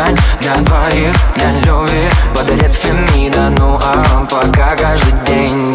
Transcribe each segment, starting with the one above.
ткань для двоих, для любви. Подарит Фемида, ну а пока каждый день.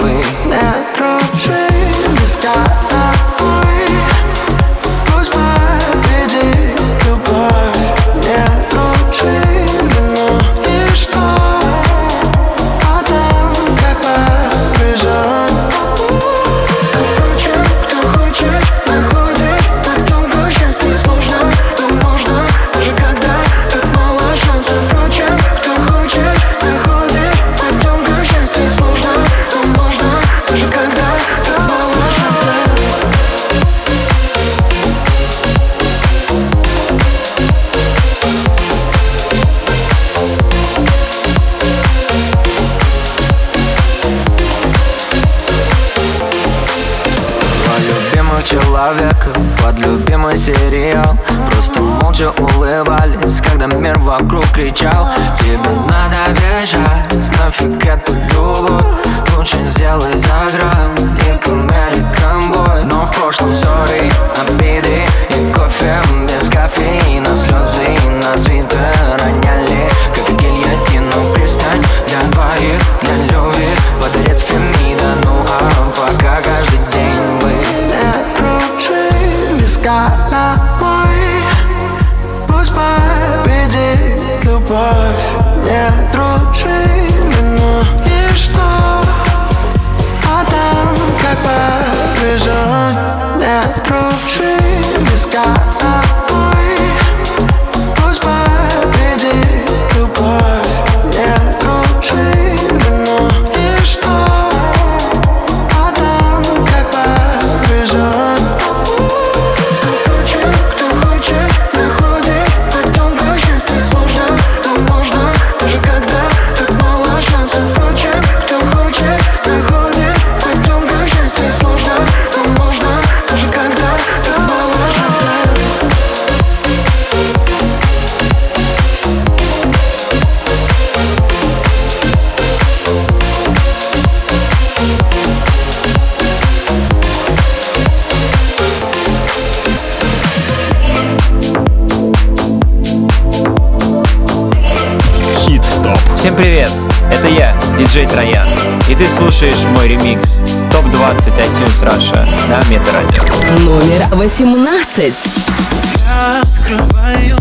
молча улыбались Когда мир вокруг кричал. Всем привет! Это я, диджей Троян, и ты слушаешь мой ремикс ТОП-20 iTunes Russia на Метарадио. Номер 18 открываю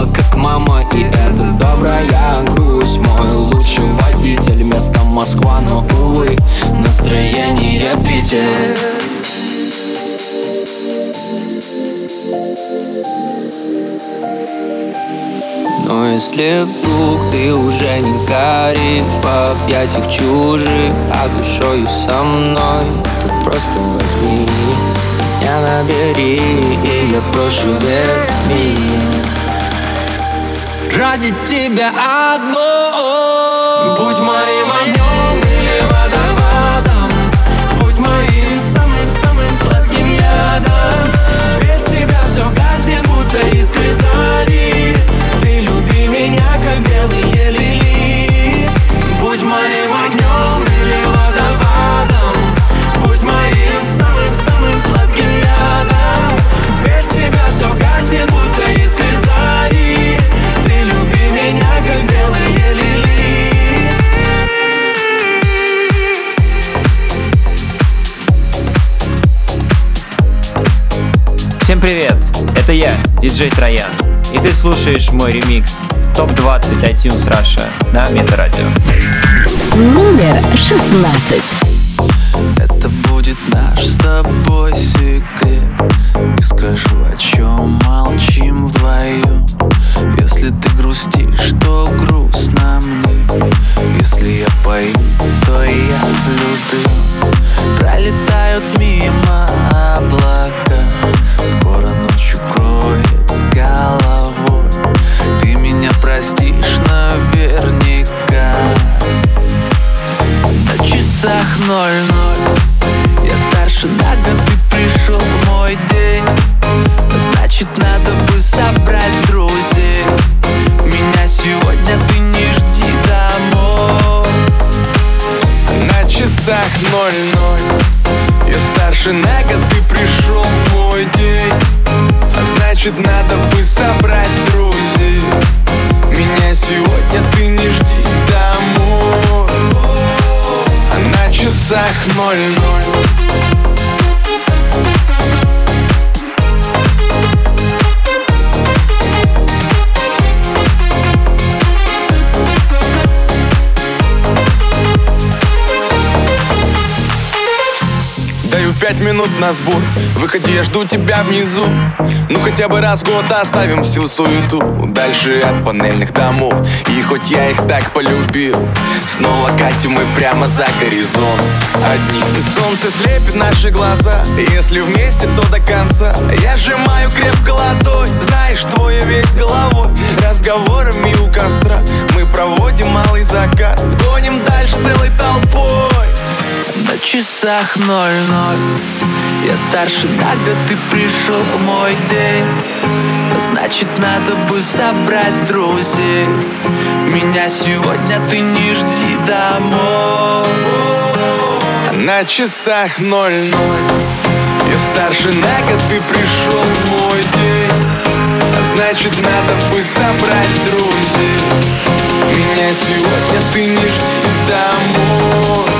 обнимала, как мама И это добрая грусть Мой лучший водитель. Место Москва, но увы Настроение Питер. Но если вдруг ты уже не горишь В объятиях чужих, а душою со мной То просто возьми. Меня набери И я прошу меня Ради тебя одной. Будь моим огнем Всем привет! Это я, диджей Троян. И ты слушаешь мой ремикс ТОП-20 iTunes Russia на Метарадио. Номер 16. Это будет наш с тобой секрет Не скажу, о чем молчим вдвоем Если ты грустишь, то грустно мне Если я пою, то я влюблен Пролетают мимо облака. Скоро ночь укроет с головой. Ты меня простишь наверняка. На часах ноль-ноль. Я старше на год, ты пришел мой день. Значит, надо бы собрать друзей. Меня сегодня ты не жди домой. На часах ноль-ноль Год, ты пришел в мой день. А значит надо бы собрать друзей. Меня сегодня ты не жди домой. А на часах ноль-ноль пять минут на сбор. Выходи, я жду тебя внизу. Ну хотя бы раз в год оставим всю суету. Дальше от панельных домов. И хоть я их так полюбил Снова катим мы прямо за горизонт. Одни солнце слепит наши глаза. Если вместе, то до конца. Я сжимаю крепко ладонь. Знаешь, твоя весь головой. Разговорами у костра Мы проводим малый закат. Гоним дальше целой толпой На часах ноль-ноль Я старше на год, ты пришел в мой день. Значит, надо бы собрать друзей. Меня сегодня ты не жди домой. На часах ноль-ноль Я старше на год, ты пришел в мой день. Значит надо бы собрать друзей. Меня сегодня ты не жди домой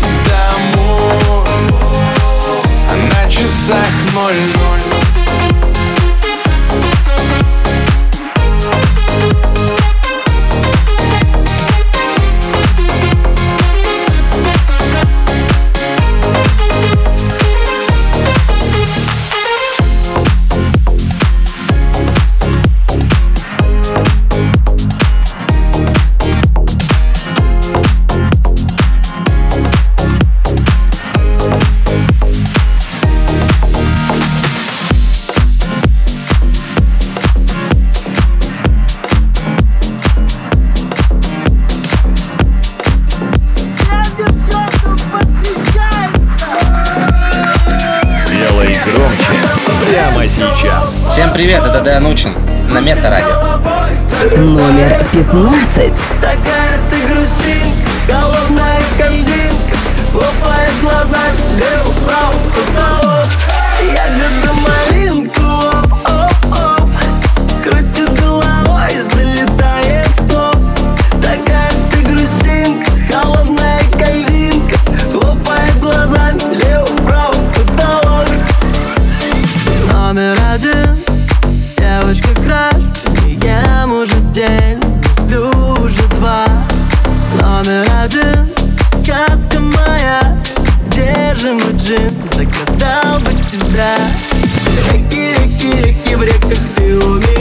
на часах ноль-ноль джин Загадал бы тебя. Реки, реки, реки в реках ты умеешь.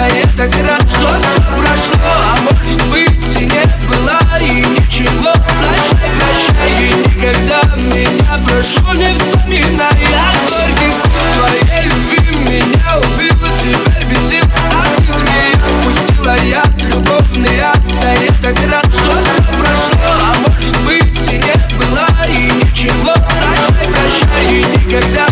тает так рад, что все прошло А может быть и нет, было и ничего. Прощай, прощай, и никогда меня прошу не вспоминай. Я горький твоей любви меня убила, теперь без сил. А ты змея пустила я любовный ад. Тает так рад, что все прошло А может быть и нет, было и ничего. Прощай, прощай, и никогда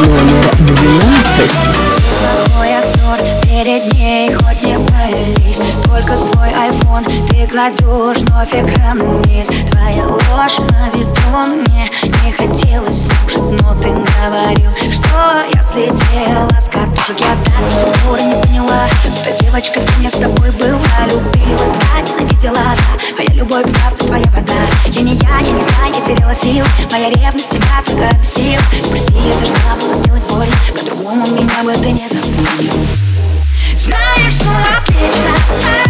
номер двенадцать. Мой актер перед ней хоть не пались Только свой айфон ты кладешь вновь экран вниз. Твоя ложь на виду мне не хотелось слушать, но ты говорил Что я слетела с катушек, я так до сих не поняла Что девочка, ты мне с тобой была, любила, да, ненавидела, да. Моя любовь, правда, твоя вода. Я не я, я не та, я теряла сил. Моя ревность тебя только бесил Прости, я должна была сделать больно По-другому меня бы ты не забыл. Знаешь, что отлично, а?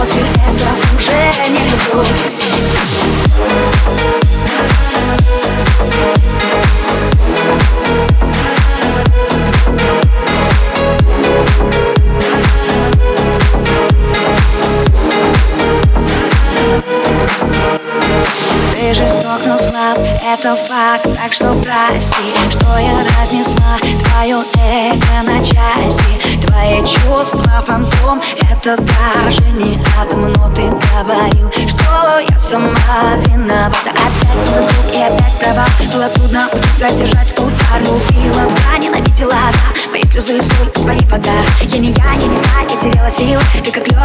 смотри, жесток, но слаб Это факт, так что прости Что я разнесла твое эго на части. Твои чувства фантом Это даже не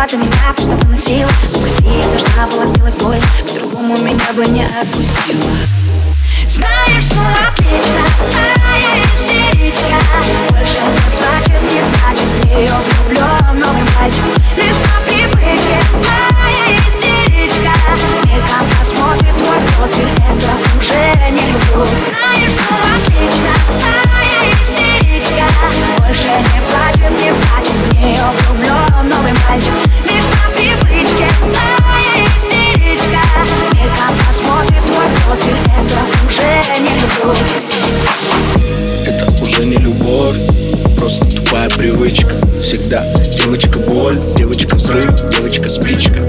ты меня, просто выносила. Попроси, я должна была сделать боль По-другому меня бы не отпустила. Знаешь, что отлично, Моя истеричка. Больше не плачет, не плачет, в нее влюблен новый мальчик Лишь по привычке, Моя истеричка. Мельком посмотрит твой профиль, это уже не любовь. привычка. Всегда девочка боль, девочка взрыв, девочка спичка.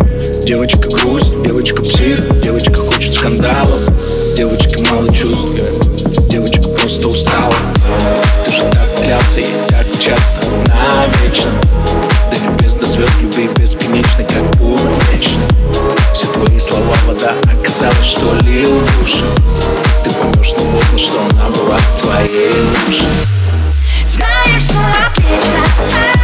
Девочка грусть, девочка псих, девочка хочет скандалов. Девочка мало чувств, девочка просто устала. Ты же так клялся и так часто, навечно. До без до звезд любви бесконечны, как буря вечная Все твои слова вода, оказалось, что лил души. Ты поймешь, что вот, что она была твоей лучшей Знаешь, что? I, I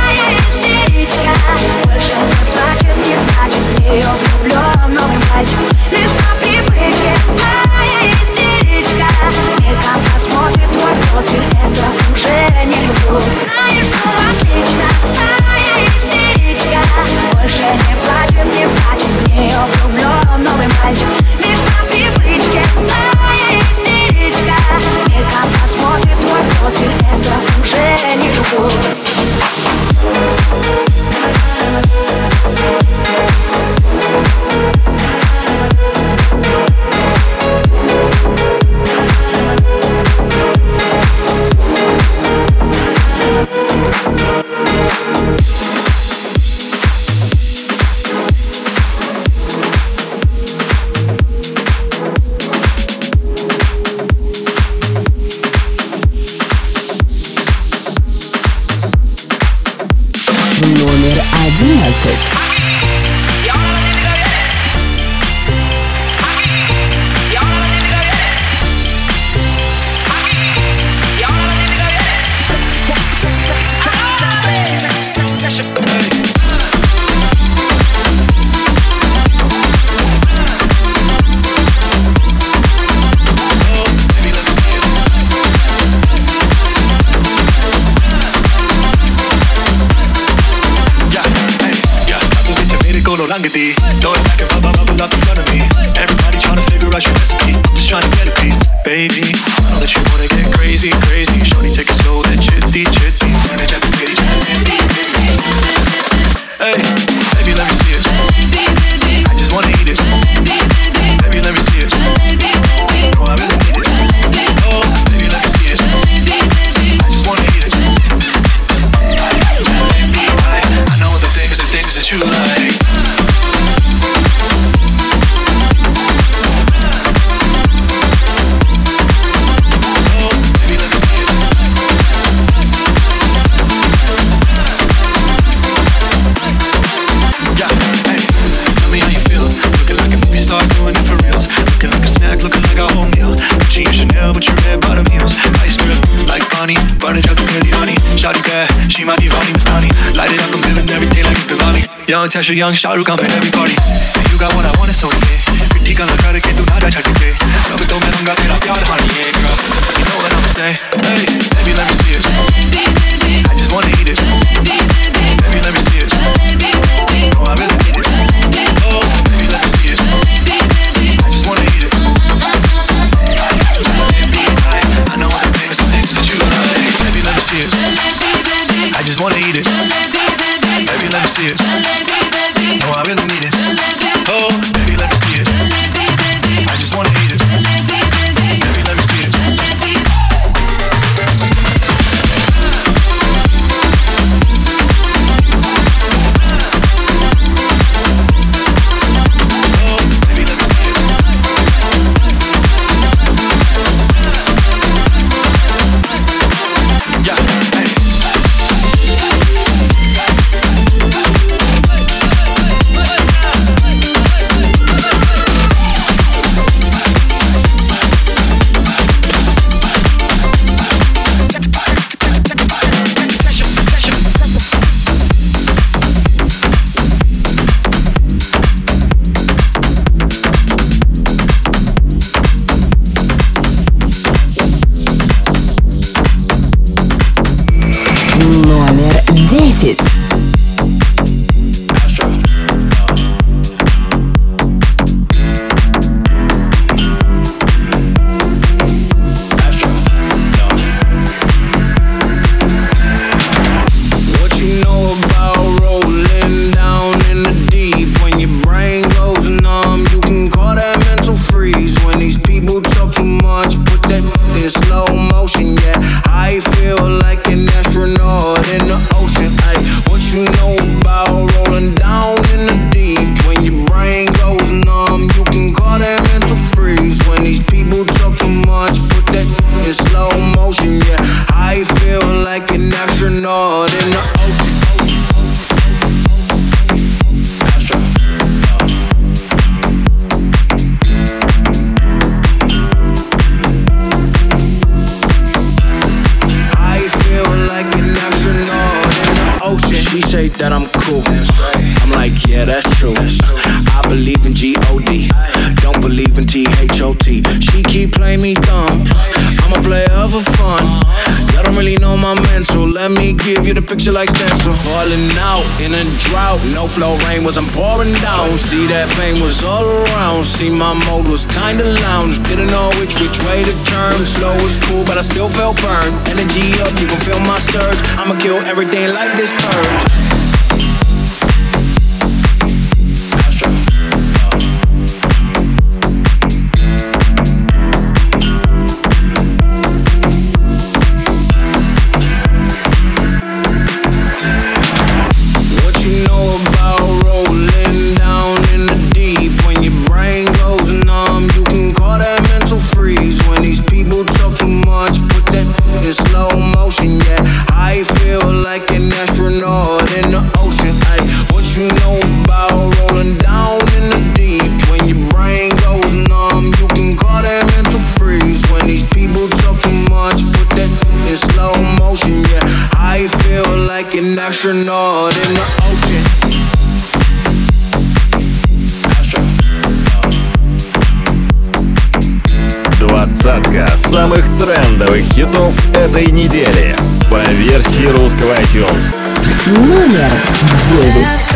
Young Cheshire, young Shah Rukh, I'm at every party. You got what I want, it's on me. Pretty gonna cut it, can't do nada, chhod ke. Rab to main runga tera pyar haaniye, girl. You know what I'm saying. Этой недели по версии русского iTunes. Номер девять.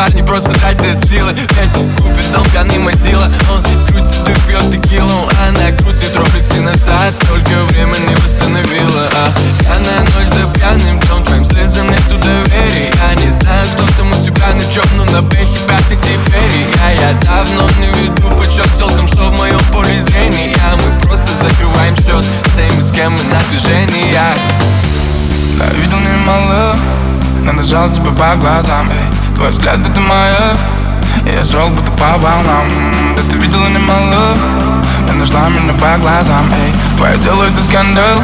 Парни просто тратят силы. Пять купит пьяный мазила Он крутит и пьет текилу. Она крутит роликсы назад Только время не восстановила а, Пьяная ночь за пьяным днем Твоим слезам нету доверия. Я не знаю, кто там у тебя на чем Но на бэхе пятый теперь Я, я давно не веду почет Телкам, что в моем поле зрения. Мы просто закрываем счет С теми, с кем мы на движении. Да, видел немало Надо жал тебя по глазам эй. Твой взгляд это моя Я шел будто по волнам Да ты видела немало Ты нашла меня по глазам эй. Твое дело это скандал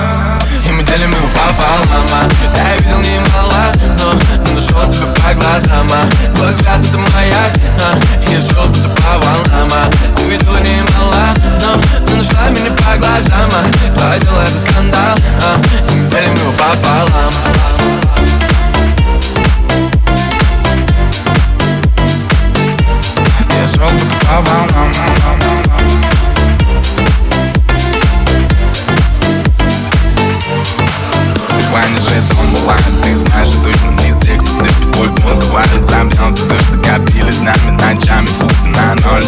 И мы делим его пополам а. Я видел немало, но, но нашел тебя по глазам а. Твой взгляд это моя а. Я шел будто по волнам а. Ты видела немало, но, но нашла меня по глазам а. Твое дело это скандал а. И мы делим его пополам по волнам Ваня же знаешь, что точно не кто степит твой пол Давай разобьемся, нами ночами Пусть на но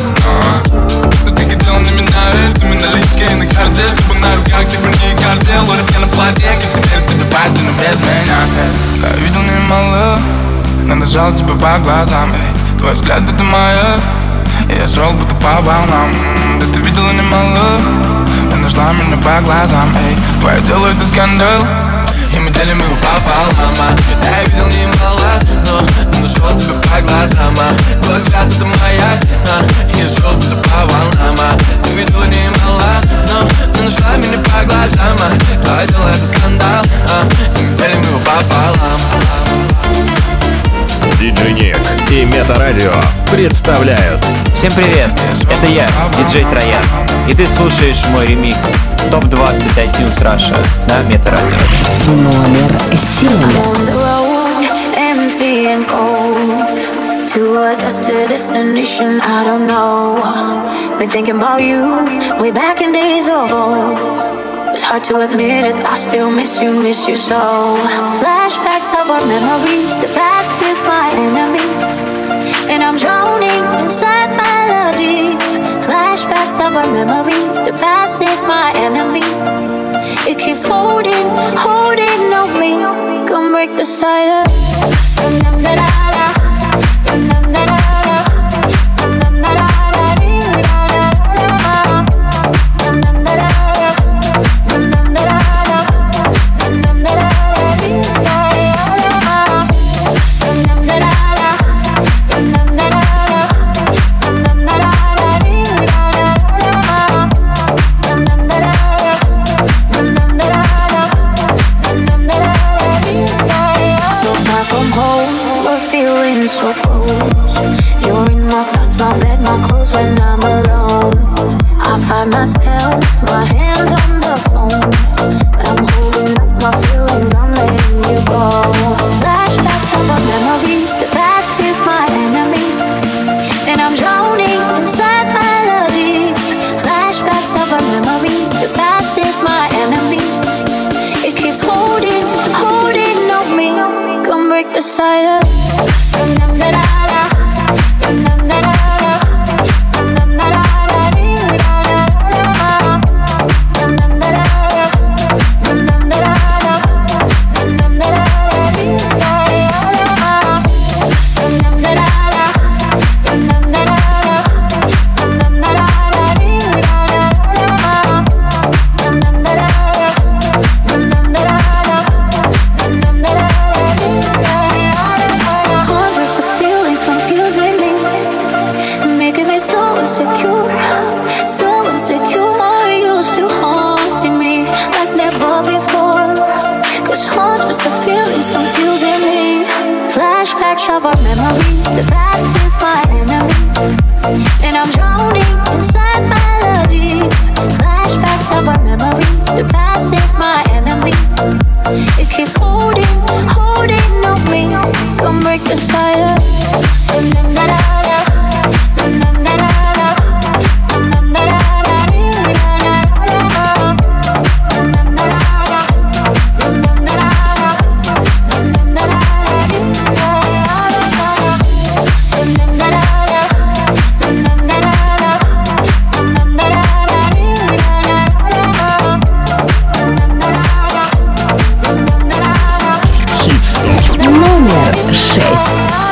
Но ты хотела на меня рельсами наличка и на карте Чтобы на руках ты не картел Лори мне на платье, как теперь тебе но без меня Я видел немало Надо жал тебя по глазам эй. Твой взгляд это моя Я шел будто по волнам Да ты видела немало Ты нашла меня по глазам эй. Твое дело это скандал И мы делим его пополам а. Я видел немало, но, но нашел тебя по глазам а. Твой взгляд это моя а. Я шел будто по волнам а. Ты видела немало, но, но нашла меня по глазам а. Твое дело это скандал а. И мы делим его пополам Диджей Ник и Метарадио представляют Всем привет, это я, диджей Троян, и ты слушаешь мой ремикс ТОП-20 iTunes Russia на Метарадио. Номер 7. on the road, empty and cold. To a destined destination, I don't know. Been thinking about you way back in days of old. It's hard to admit it, I still miss you, miss you so. Flashbacks of our memories, the past is my enemy. And I'm drowning inside melody. Flashbacks of our memories, the past is my enemy. It keeps holding, holding on me. Come break the silence. Myself, Yes.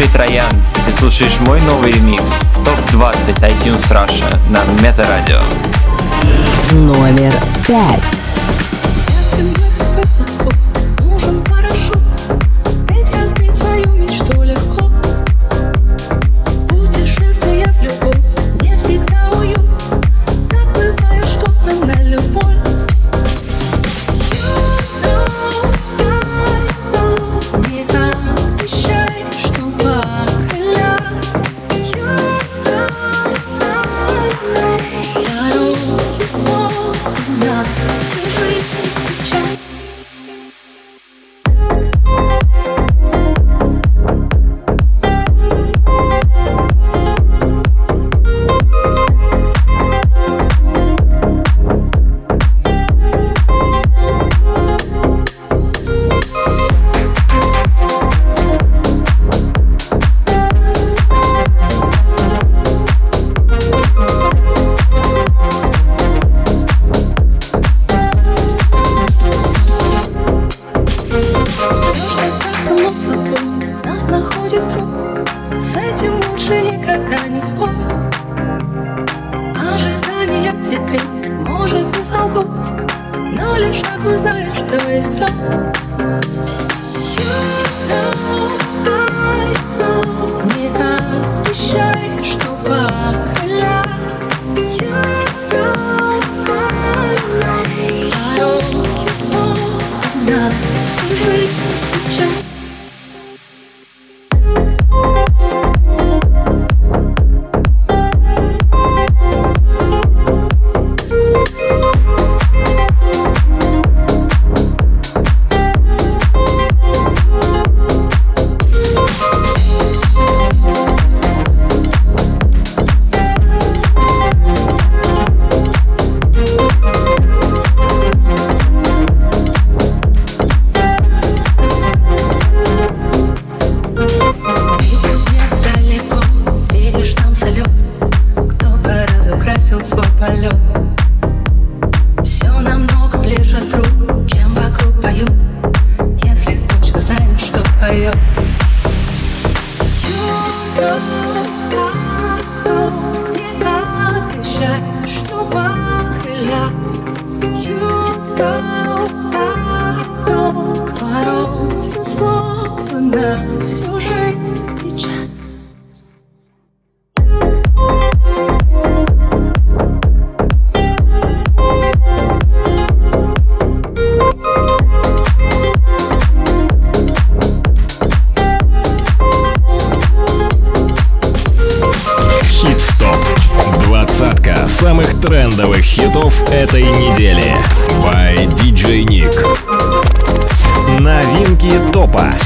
диджей Троян, ты слушаешь мой новый ремикс в топ-20 iTunes Russia на Метарадио. Номер пять.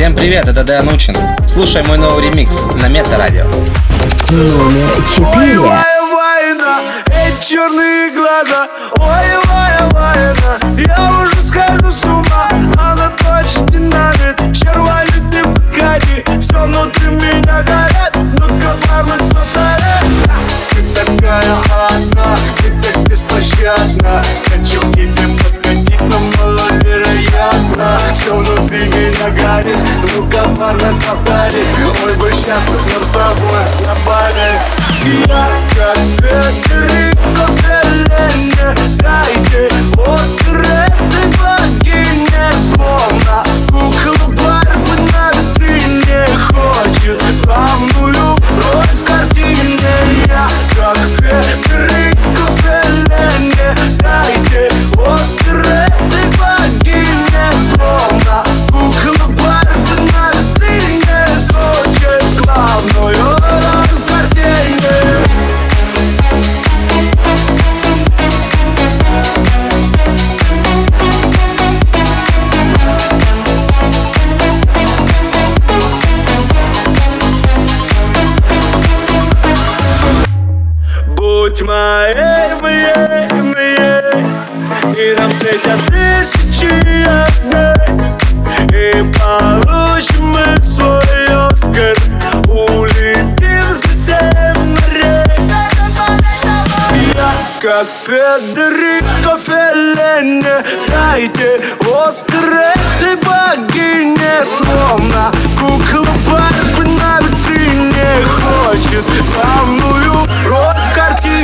Всем привет, это Дэн Учин. Слушай мой новый ремикс на Мета-радио. Номер четыре. война, эти черные глаза Ой, вая, война, я уже схожу с ума Она точно динамит, червали не подходи Все внутри меня горят, ну-ка, парни, повторяй Ты такая Все внутри меня горит, ну-ка, парни, повтори Ой, бы сейчас мы с тобой на паре я как Федерико Феллини Дайте Оскар этой богине Словно кукла Барби на витрине Хочет главную роль в картине. Я как Федерико Будь моей, моей, моей И нам светят тысячи огней. И получим мы свой Оскар. Улетим за семь морей Я как Федерико Феллини Дайте Оскар этой богине Словно кукла Барби на витрине Хочет главную роль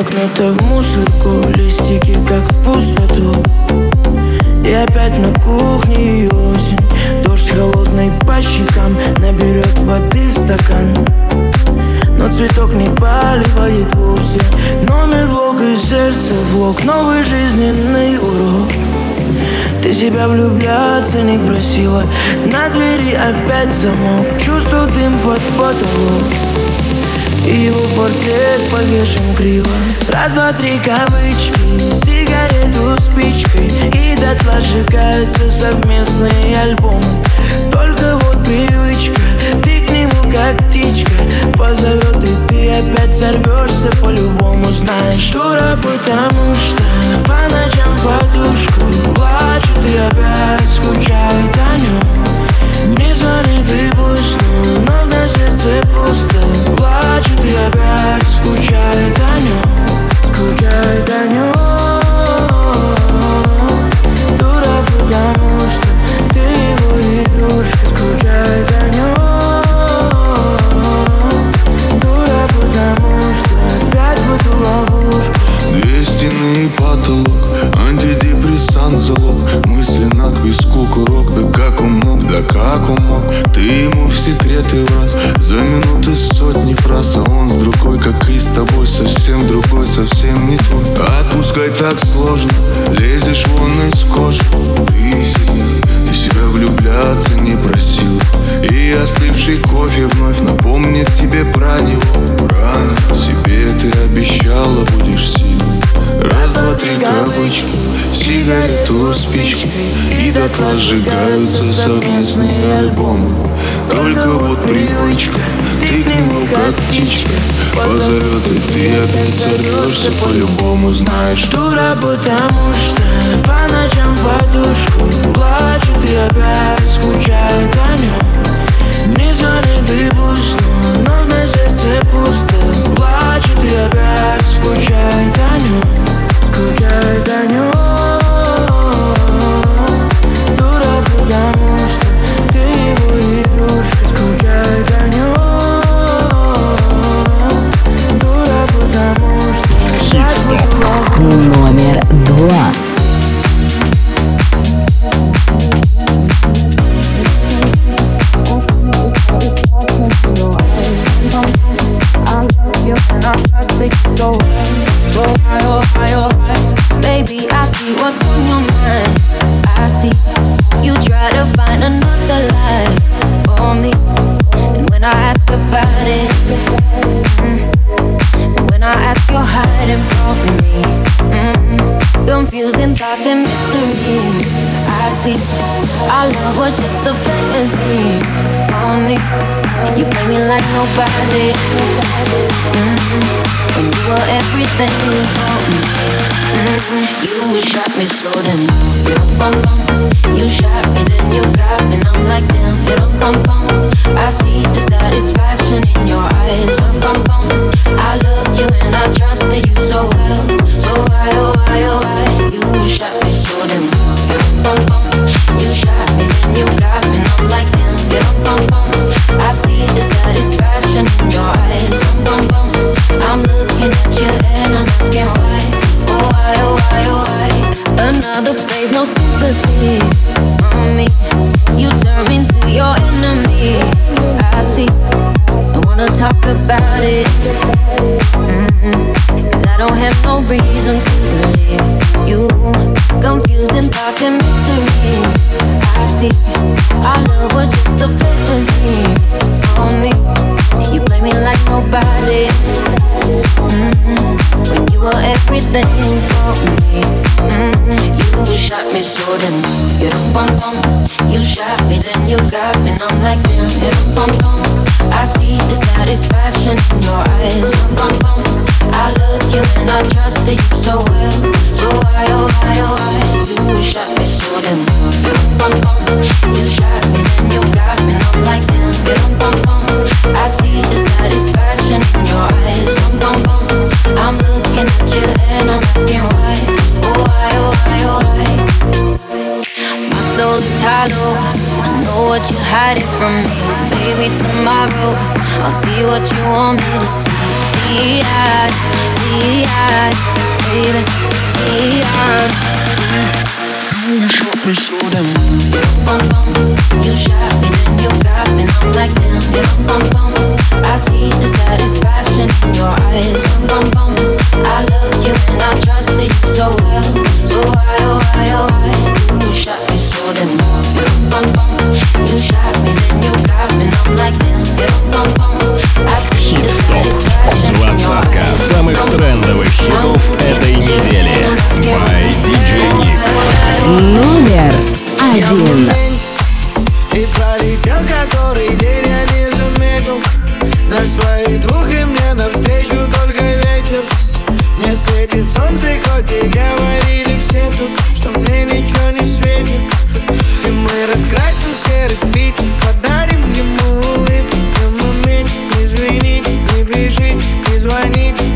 Из блокнота в мусорку Листики, как в пустоту. И опять на кухне осень. Дождь холодный по щекам Наберет воды в стакан. Но цветок не поливает вовсе. Номер блок и сердце влог Новый жизненный урок. Ты себя влюбляться не просила. На двери опять замок. Чувствую дым под потолок И его портрет повешен криво. Раз, два, три кавычки Сигарету спичкой И дотла сжигаются совместные альбомы Только вот привычка Ты к нему как птичка. Позовет и ты опять сорвешься по-любому Знаешь, дура, потому что По ночам подушку Плачет и опять скучает о нем Не звонит и пусть, сердце пусто Плачет и опять скучает о нем Скучает о нем Дура, потому что ты его игрушка. Скучает о нем Дура, потому что опять в эту ловушку. Две стены и потолок Антидепрессант залог. Мысленно к виску курок Да как мог. Ты ему в секреты раз За минуты сотни фраз А он с другой, как и с тобой Совсем другой, совсем не твой. Отпускай так сложно Лезешь вон из кожи. Ты себя, ты себя влюбляться не просил. И остывший кофе вновь напомнит тебе про него. Рано себе ты обещала будешь сильной. Раз, два, три кавычки Сигарету спичкой И дотла сжигаются совместные альбомы. Только вот привычка Ты к ему как птичка. Позовет и ты опять сорвешься По-любому знаешь Дура, потому что по ночам подушку Плачет и опять скучает о нем Не звонит и пусть, но на сердце пусто. Плачет и опять скучает о нем Скучает о нем thoughts and mystery. I see our love was just a fantasy for me. You play me like nobody. Mm, when you were everything for me. Mm, You shot me so then satisfaction in your eyes. Bum bum I loved you and I trusted you so well. So why oh why oh why? You shot me so You don't bum bum You shot me then you got me. And I'm like damn don't bum bum. I see the satisfaction in your eyes. Bum bum I'm looking at you and I'm asking why. Oh why, oh why, oh why? My soul is hollow. I know what you're hiding from me. Baby, tomorrow I'll see what you want me to see beyond, beyond, baby, beyond. Трендовых хитов этой недели. By DJ Nick. Номер один. И пролетел который день, я не заметил. На своих двух и мне навстречу только ветер. Мне светит солнце, хоть и говорили все тут Что мне ничего не светит. И мы раскрасим серый пить Подарим ему улыбку, ему меч Не не бежить, не звонить.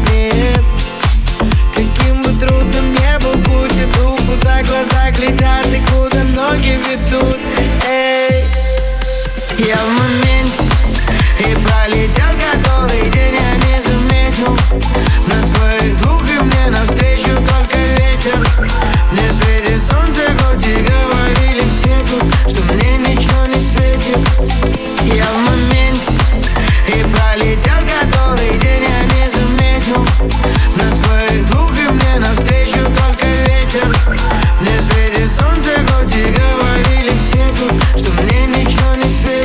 глаза глядят и куда ноги ведут. Эй, я в моменте и пролетел который день Я не заметил. На своих двух и мне навстречу только ветер. Мне светит солнце, хоть и говорили все тут Что мне ничего не светит. Я в моменте и пролетел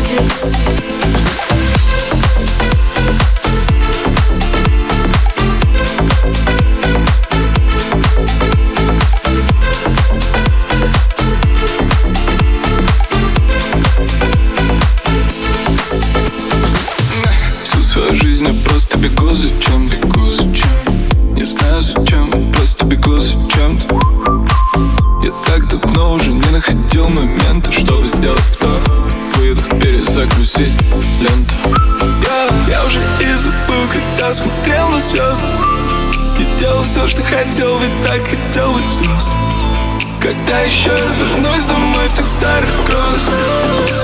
to Когда еще вернусь домой в тех старых кросс,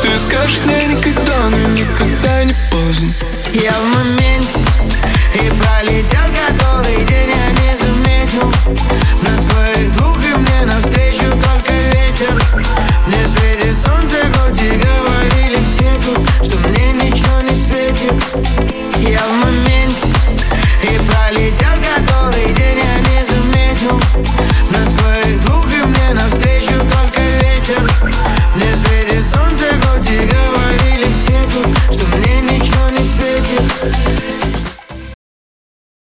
Ты скажешь мне никогда, но никогда не поздно.